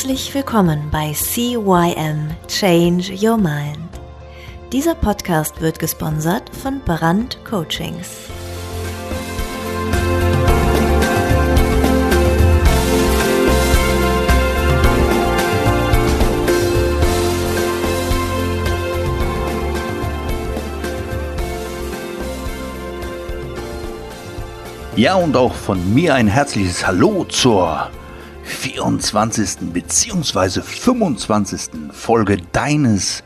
Herzlich willkommen bei CYM Change Your Mind. Dieser Podcast wird gesponsert von Brand Coachings. Ja, und auch von mir ein herzliches Hallo zur 24. bzw. 25. Folge deines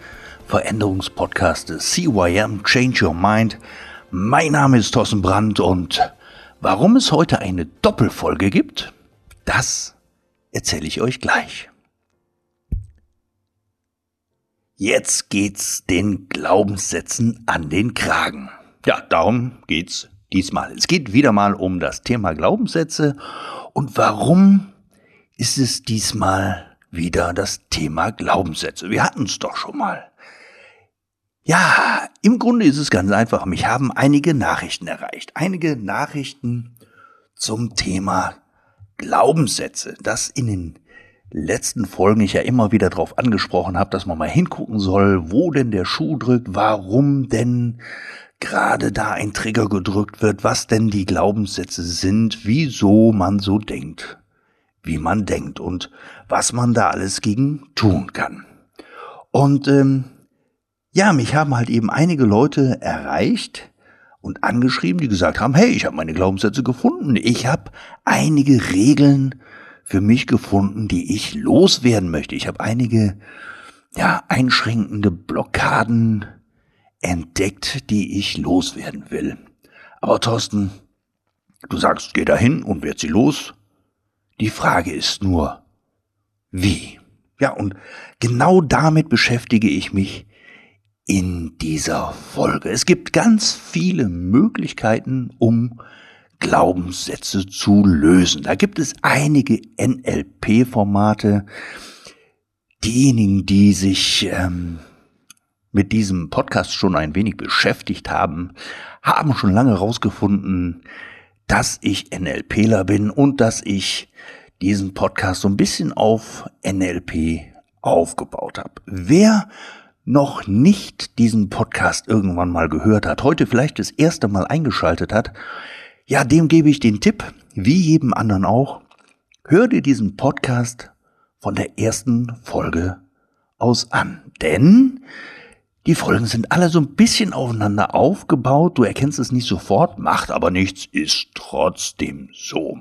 Veränderungspodcastes CYM Change Your Mind. Mein Name ist Thorsten Brandt und warum es heute eine Doppelfolge gibt, das erzähle ich euch gleich. Jetzt geht's den Glaubenssätzen an den Kragen. Ja, darum geht's diesmal. Es geht wieder mal um das Thema Glaubenssätze und warum ist es diesmal wieder das Thema Glaubenssätze. Wir hatten es doch schon mal. Ja, im Grunde ist es ganz einfach. Mich haben einige Nachrichten erreicht. Einige Nachrichten zum Thema Glaubenssätze, das in den letzten Folgen ich ja immer wieder darauf angesprochen habe, dass man mal hingucken soll, wo denn der Schuh drückt, warum denn gerade da ein Trigger gedrückt wird, was denn die Glaubenssätze sind, wieso man so denkt wie man denkt und was man da alles gegen tun kann. Und ähm, ja, mich haben halt eben einige Leute erreicht und angeschrieben, die gesagt haben, hey, ich habe meine Glaubenssätze gefunden. Ich habe einige Regeln für mich gefunden, die ich loswerden möchte. Ich habe einige ja, einschränkende Blockaden entdeckt, die ich loswerden will. Aber Thorsten, du sagst, geh dahin und werd sie los. Die Frage ist nur, wie? Ja, und genau damit beschäftige ich mich in dieser Folge. Es gibt ganz viele Möglichkeiten, um Glaubenssätze zu lösen. Da gibt es einige NLP-Formate. Diejenigen, die sich ähm, mit diesem Podcast schon ein wenig beschäftigt haben, haben schon lange herausgefunden, dass ich NLPler bin und dass ich diesen Podcast so ein bisschen auf NLP aufgebaut habe. Wer noch nicht diesen Podcast irgendwann mal gehört hat, heute vielleicht das erste Mal eingeschaltet hat, ja, dem gebe ich den Tipp, wie jedem anderen auch, hör dir diesen Podcast von der ersten Folge aus an. Denn die Folgen sind alle so ein bisschen aufeinander aufgebaut. Du erkennst es nicht sofort, macht aber nichts, ist trotzdem so.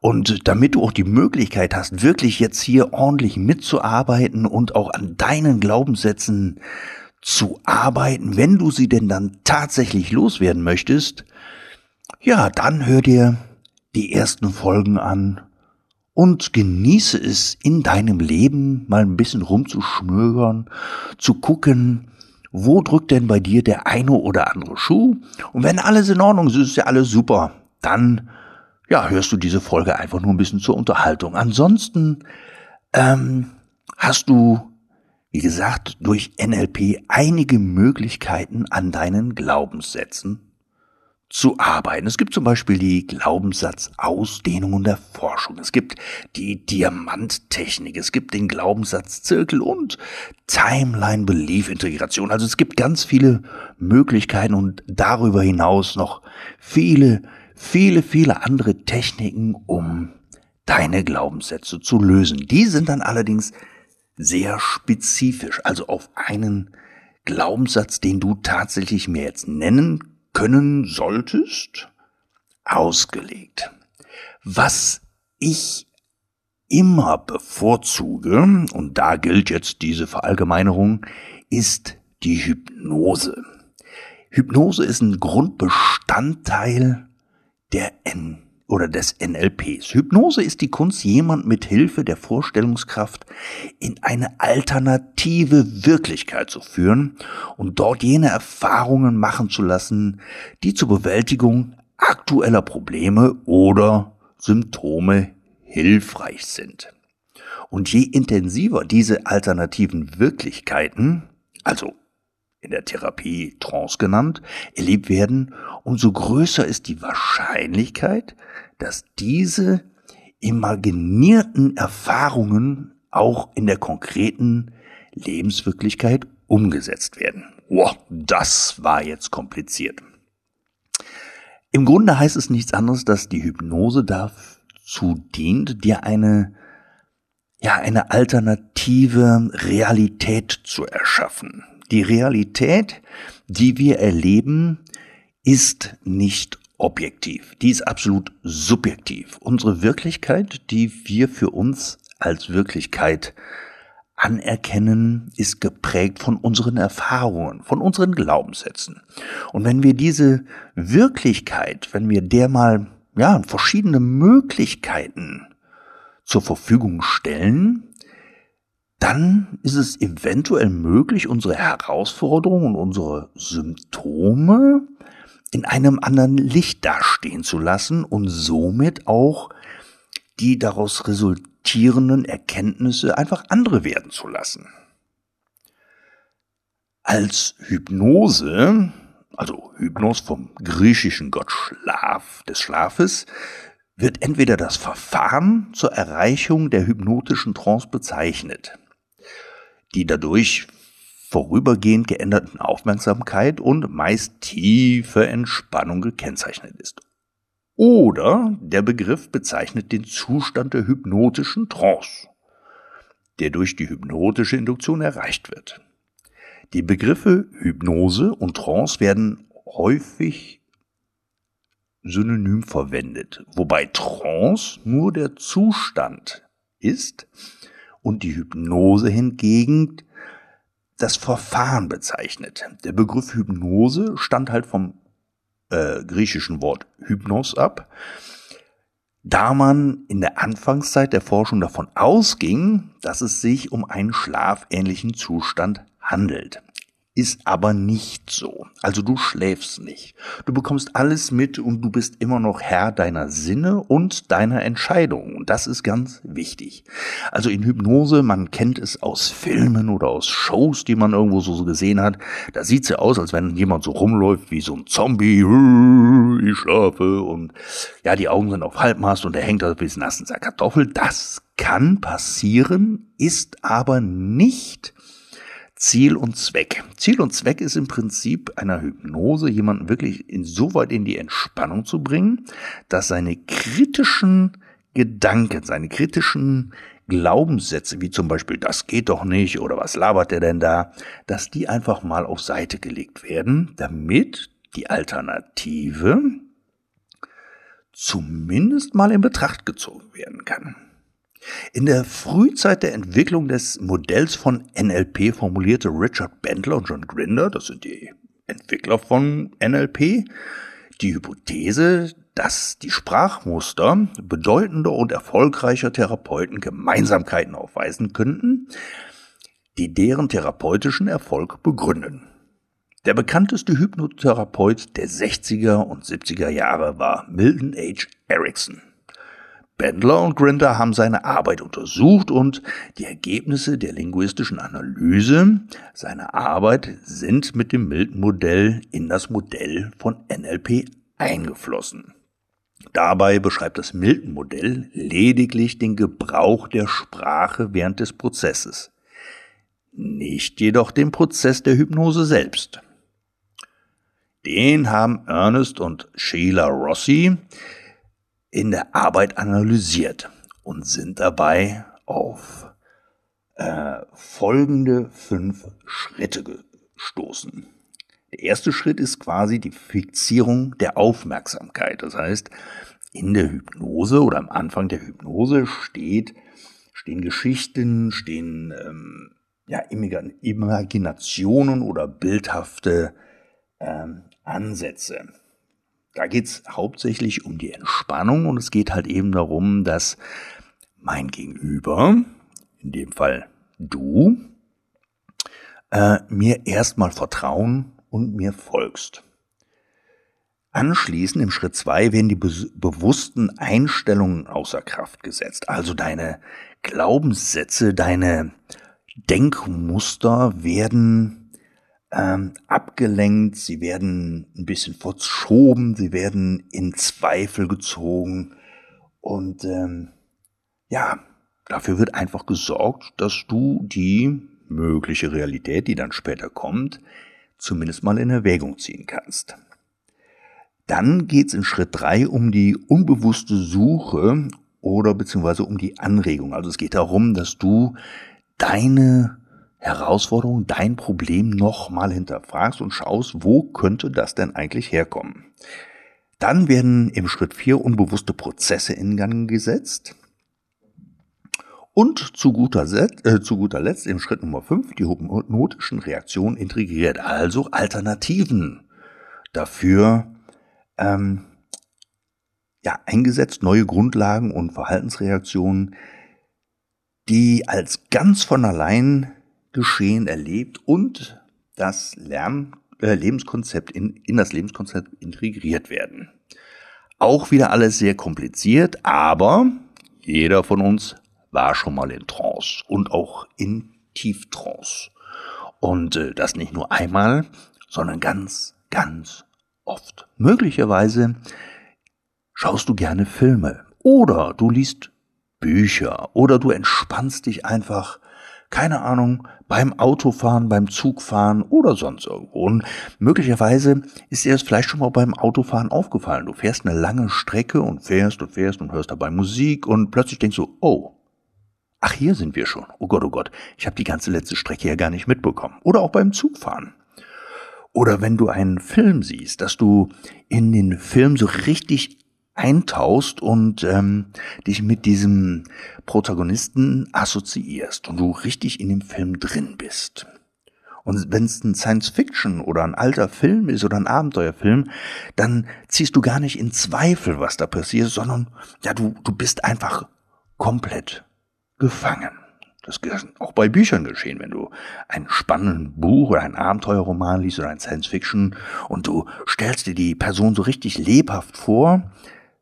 Und damit du auch die Möglichkeit hast, wirklich jetzt hier ordentlich mitzuarbeiten und auch an deinen Glaubenssätzen zu arbeiten, wenn du sie denn dann tatsächlich loswerden möchtest, ja, dann hör dir die ersten Folgen an und genieße es in deinem Leben mal ein bisschen rumzuschmögern, zu gucken, wo drückt denn bei dir der eine oder andere Schuh? Und wenn alles in Ordnung ist, ist ja alles super, dann ja, hörst du diese Folge einfach nur ein bisschen zur Unterhaltung. Ansonsten ähm, hast du, wie gesagt, durch NLP einige Möglichkeiten an deinen Glaubenssätzen zu arbeiten. Es gibt zum Beispiel die Glaubenssatzausdehnungen der Forschung. Es gibt die Diamanttechnik. Es gibt den Glaubenssatzzirkel und Timeline Belief Integration. Also es gibt ganz viele Möglichkeiten und darüber hinaus noch viele viele, viele andere Techniken, um deine Glaubenssätze zu lösen. Die sind dann allerdings sehr spezifisch, also auf einen Glaubenssatz, den du tatsächlich mir jetzt nennen können solltest, ausgelegt. Was ich immer bevorzuge, und da gilt jetzt diese Verallgemeinerung, ist die Hypnose. Hypnose ist ein Grundbestandteil der N oder des NLPs. Hypnose ist die Kunst, jemand mit Hilfe der Vorstellungskraft in eine alternative Wirklichkeit zu führen und dort jene Erfahrungen machen zu lassen, die zur Bewältigung aktueller Probleme oder Symptome hilfreich sind. Und je intensiver diese alternativen Wirklichkeiten, also in der Therapie Trance genannt, erlebt werden, umso größer ist die Wahrscheinlichkeit, dass diese imaginierten Erfahrungen auch in der konkreten Lebenswirklichkeit umgesetzt werden. Wow, das war jetzt kompliziert. Im Grunde heißt es nichts anderes, dass die Hypnose dazu dient, dir eine, ja, eine alternative Realität zu erschaffen. Die Realität, die wir erleben, ist nicht objektiv. Die ist absolut subjektiv. Unsere Wirklichkeit, die wir für uns als Wirklichkeit anerkennen, ist geprägt von unseren Erfahrungen, von unseren Glaubenssätzen. Und wenn wir diese Wirklichkeit, wenn wir der mal, ja, verschiedene Möglichkeiten zur Verfügung stellen, dann ist es eventuell möglich, unsere Herausforderungen und unsere Symptome in einem anderen Licht dastehen zu lassen und somit auch die daraus resultierenden Erkenntnisse einfach andere werden zu lassen. Als Hypnose, also Hypnos vom griechischen Gott Schlaf, des Schlafes, wird entweder das Verfahren zur Erreichung der hypnotischen Trance bezeichnet, die dadurch vorübergehend geänderten Aufmerksamkeit und meist tiefe Entspannung gekennzeichnet ist. Oder der Begriff bezeichnet den Zustand der hypnotischen Trance, der durch die hypnotische Induktion erreicht wird. Die Begriffe Hypnose und Trance werden häufig synonym verwendet, wobei Trance nur der Zustand ist und die Hypnose hingegen das Verfahren bezeichnet. Der Begriff Hypnose stand halt vom äh, griechischen Wort Hypnos ab. Da man in der Anfangszeit der Forschung davon ausging, dass es sich um einen schlafähnlichen Zustand handelt ist aber nicht so. Also du schläfst nicht. Du bekommst alles mit und du bist immer noch Herr deiner Sinne und deiner Entscheidungen. Und das ist ganz wichtig. Also in Hypnose, man kennt es aus Filmen oder aus Shows, die man irgendwo so gesehen hat. Da sieht's ja aus, als wenn jemand so rumläuft wie so ein Zombie. Ich schlafe und ja, die Augen sind auf Halbmast und der hängt da ein nassen Sack Kartoffel. Das kann passieren, ist aber nicht Ziel und Zweck. Ziel und Zweck ist im Prinzip einer Hypnose, jemanden wirklich insoweit in die Entspannung zu bringen, dass seine kritischen Gedanken, seine kritischen Glaubenssätze, wie zum Beispiel, das geht doch nicht oder was labert der denn da, dass die einfach mal auf Seite gelegt werden, damit die Alternative zumindest mal in Betracht gezogen werden kann. In der Frühzeit der Entwicklung des Modells von NLP formulierte Richard Bendler und John Grinder, das sind die Entwickler von NLP, die Hypothese, dass die Sprachmuster bedeutender und erfolgreicher Therapeuten Gemeinsamkeiten aufweisen könnten, die deren therapeutischen Erfolg begründen. Der bekannteste Hypnotherapeut der 60er und 70er Jahre war Milton H. Erickson. Bendler und Grinder haben seine Arbeit untersucht und die Ergebnisse der linguistischen Analyse seiner Arbeit sind mit dem Milton-Modell in das Modell von NLP eingeflossen. Dabei beschreibt das Milton-Modell lediglich den Gebrauch der Sprache während des Prozesses, nicht jedoch den Prozess der Hypnose selbst. Den haben Ernest und Sheila Rossi in der Arbeit analysiert und sind dabei auf äh, folgende fünf Schritte gestoßen. Der erste Schritt ist quasi die Fixierung der Aufmerksamkeit. Das heißt, in der Hypnose oder am Anfang der Hypnose steht, stehen Geschichten, stehen ähm, ja, Imaginationen oder bildhafte ähm, Ansätze. Da geht's hauptsächlich um die Entspannung und es geht halt eben darum, dass mein Gegenüber, in dem Fall du, äh, mir erstmal vertrauen und mir folgst. Anschließend im Schritt zwei werden die be bewussten Einstellungen außer Kraft gesetzt. Also deine Glaubenssätze, deine Denkmuster werden ähm, abgelenkt, sie werden ein bisschen verschoben, sie werden in Zweifel gezogen und ähm, ja, dafür wird einfach gesorgt, dass du die mögliche Realität, die dann später kommt, zumindest mal in Erwägung ziehen kannst. Dann geht's in Schritt drei um die unbewusste Suche oder beziehungsweise um die Anregung. Also es geht darum, dass du deine Herausforderung, dein Problem nochmal hinterfragst und schaust, wo könnte das denn eigentlich herkommen. Dann werden im Schritt vier unbewusste Prozesse in Gang gesetzt. Und zu guter, Set, äh, zu guter Letzt im Schritt Nummer fünf die hypnotischen Reaktionen integriert, also Alternativen dafür ähm, ja, eingesetzt, neue Grundlagen und Verhaltensreaktionen, die als ganz von allein geschehen erlebt und das Lern, äh, Lebenskonzept in, in das Lebenskonzept integriert werden. Auch wieder alles sehr kompliziert, aber jeder von uns war schon mal in Trance und auch in Tieftrance. Und äh, das nicht nur einmal, sondern ganz, ganz oft. Möglicherweise schaust du gerne Filme oder du liest Bücher oder du entspannst dich einfach, keine Ahnung, beim Autofahren, beim Zugfahren oder sonst irgendwo. Und möglicherweise ist dir das vielleicht schon mal beim Autofahren aufgefallen. Du fährst eine lange Strecke und fährst und fährst und hörst dabei Musik und plötzlich denkst du, oh, ach hier sind wir schon. Oh Gott, oh Gott, ich habe die ganze letzte Strecke ja gar nicht mitbekommen. Oder auch beim Zugfahren. Oder wenn du einen Film siehst, dass du in den Film so richtig eintauchst und ähm, dich mit diesem Protagonisten assoziierst und du richtig in dem Film drin bist. Und wenn es ein Science-Fiction oder ein alter Film ist oder ein Abenteuerfilm, dann ziehst du gar nicht in Zweifel, was da passiert, sondern ja, du, du bist einfach komplett gefangen. Das kann auch bei Büchern geschehen, wenn du ein spannendes Buch oder ein Abenteuerroman liest oder ein Science-Fiction und du stellst dir die Person so richtig lebhaft vor,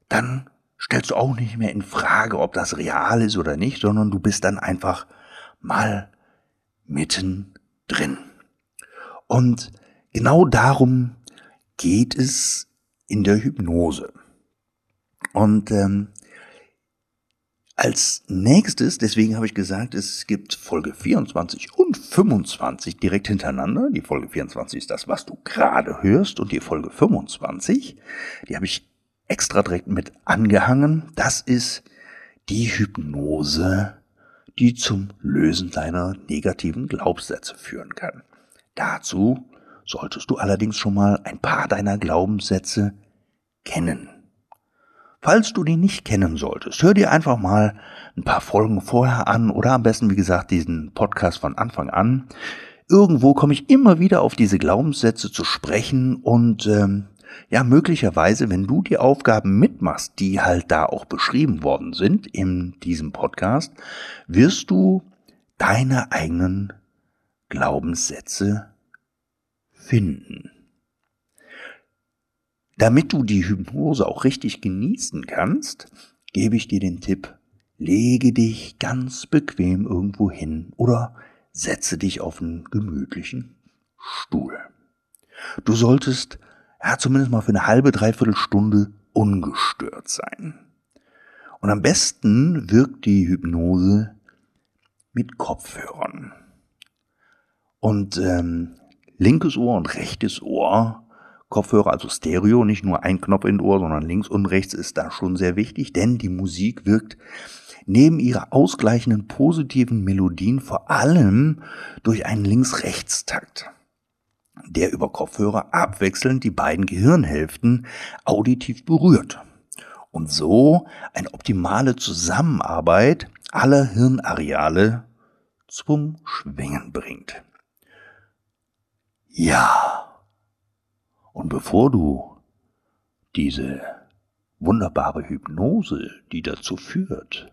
dann stellst du auch nicht mehr in Frage, ob das real ist oder nicht, sondern du bist dann einfach mal mitten drin. Und genau darum geht es in der Hypnose. Und ähm, als nächstes, deswegen habe ich gesagt, es gibt Folge 24 und 25 direkt hintereinander. Die Folge 24 ist das, was du gerade hörst und die Folge 25, die habe ich extra direkt mit angehangen. Das ist die Hypnose, die zum Lösen deiner negativen Glaubenssätze führen kann. Dazu solltest du allerdings schon mal ein paar deiner Glaubenssätze kennen. Falls du die nicht kennen solltest, hör dir einfach mal ein paar Folgen vorher an oder am besten, wie gesagt, diesen Podcast von Anfang an. Irgendwo komme ich immer wieder auf diese Glaubenssätze zu sprechen und ähm, ja, möglicherweise, wenn du die Aufgaben mitmachst, die halt da auch beschrieben worden sind in diesem Podcast, wirst du deine eigenen Glaubenssätze finden. Damit du die Hypnose auch richtig genießen kannst, gebe ich dir den Tipp, lege dich ganz bequem irgendwo hin oder setze dich auf einen gemütlichen Stuhl. Du solltest ja zumindest mal für eine halbe, dreiviertel Stunde ungestört sein. Und am besten wirkt die Hypnose mit Kopfhörern. Und ähm, linkes Ohr und rechtes Ohr Kopfhörer, also Stereo, nicht nur ein Knopf in Ohr, sondern links und rechts ist da schon sehr wichtig, denn die Musik wirkt neben ihrer ausgleichenden positiven Melodien vor allem durch einen Links-Rechts-Takt, der über Kopfhörer abwechselnd die beiden Gehirnhälften auditiv berührt und so eine optimale Zusammenarbeit aller Hirnareale zum Schwingen bringt. Ja. Und bevor du diese wunderbare Hypnose, die dazu führt,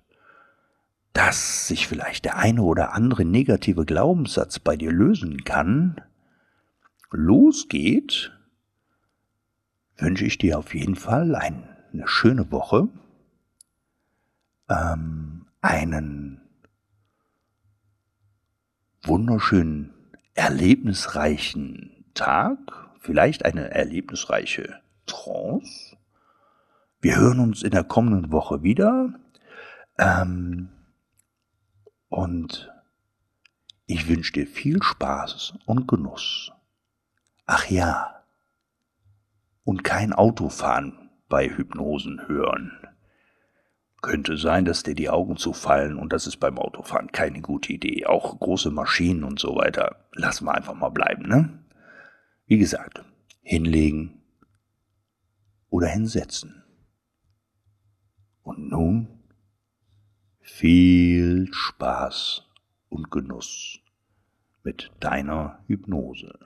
dass sich vielleicht der eine oder andere negative Glaubenssatz bei dir lösen kann, losgeht, wünsche ich dir auf jeden Fall eine schöne Woche, ähm, einen wunderschönen, erlebnisreichen Tag, vielleicht eine erlebnisreiche Trance. Wir hören uns in der kommenden Woche wieder. Ähm, und ich wünsche dir viel Spaß und Genuss. Ach ja, und kein Autofahren bei Hypnosen hören. Könnte sein, dass dir die Augen zufallen und das ist beim Autofahren keine gute Idee. Auch große Maschinen und so weiter. Lassen wir einfach mal bleiben, ne? Wie gesagt, hinlegen oder hinsetzen. Und nun viel Spaß und Genuss mit deiner Hypnose.